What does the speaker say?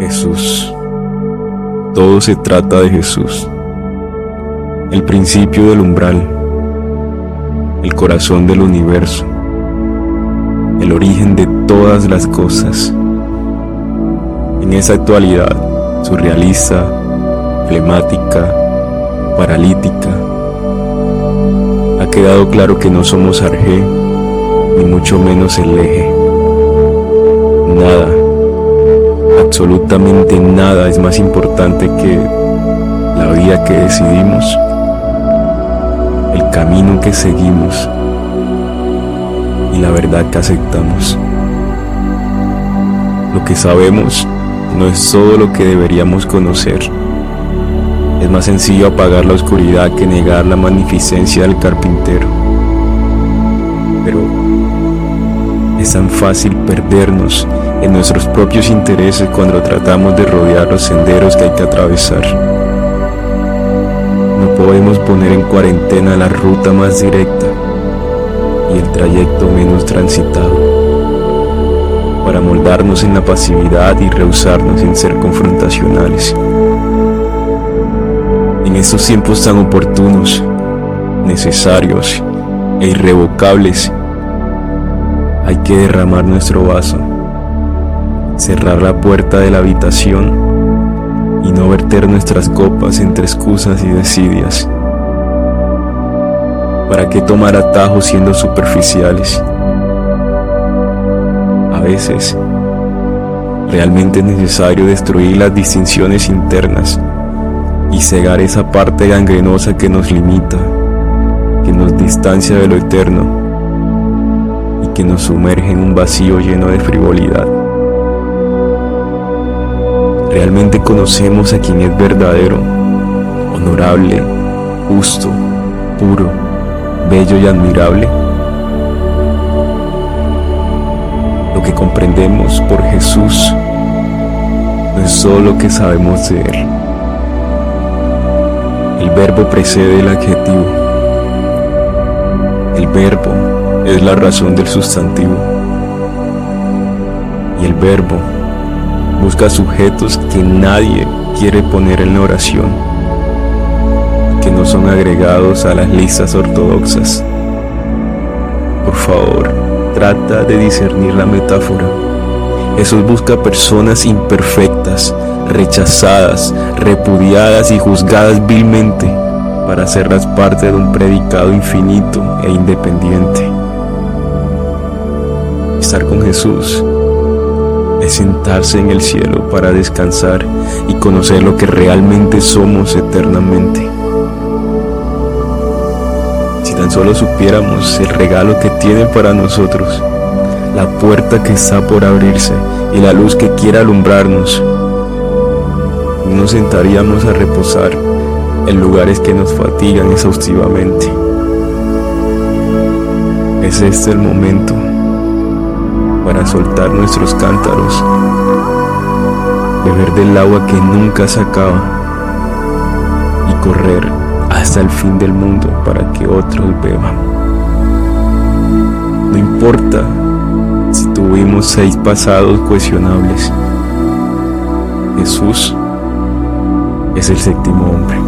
Jesús. Todo se trata de Jesús. El principio del umbral. El corazón del universo. El origen de todas las cosas. En esa actualidad surrealista, flemática, paralítica, ha quedado claro que no somos Arjé, ni mucho menos el eje. Nada absolutamente nada es más importante que la vida que decidimos, el camino que seguimos y la verdad que aceptamos. Lo que sabemos no es todo lo que deberíamos conocer. Es más sencillo apagar la oscuridad que negar la magnificencia del carpintero. Pero es tan fácil perdernos en nuestros propios intereses cuando tratamos de rodear los senderos que hay que atravesar. No podemos poner en cuarentena la ruta más directa y el trayecto menos transitado para moldarnos en la pasividad y rehusarnos en ser confrontacionales. En estos tiempos tan oportunos, necesarios e irrevocables, hay que derramar nuestro vaso cerrar la puerta de la habitación y no verter nuestras copas entre excusas y desidias. ¿Para qué tomar atajos siendo superficiales? A veces, realmente es necesario destruir las distinciones internas y cegar esa parte gangrenosa que nos limita, que nos distancia de lo eterno y que nos sumerge en un vacío lleno de frivolidad. ¿Realmente conocemos a quien es verdadero, honorable, justo, puro, bello y admirable? Lo que comprendemos por Jesús no es solo lo que sabemos de Él. El verbo precede el adjetivo. El verbo es la razón del sustantivo. Y el verbo busca sujetos que nadie quiere poner en la oración, que no son agregados a las listas ortodoxas. Por favor, trata de discernir la metáfora. Jesús busca personas imperfectas, rechazadas, repudiadas y juzgadas vilmente para hacerlas parte de un predicado infinito e independiente. Estar con Jesús es sentarse en el cielo para descansar y conocer lo que realmente somos eternamente. Si tan solo supiéramos el regalo que tiene para nosotros, la puerta que está por abrirse y la luz que quiere alumbrarnos, nos sentaríamos a reposar en lugares que nos fatigan exhaustivamente. Es este el momento para soltar nuestros cántaros, beber del agua que nunca se acaba y correr hasta el fin del mundo para que otros beban. No importa si tuvimos seis pasados cuestionables, Jesús es el séptimo hombre.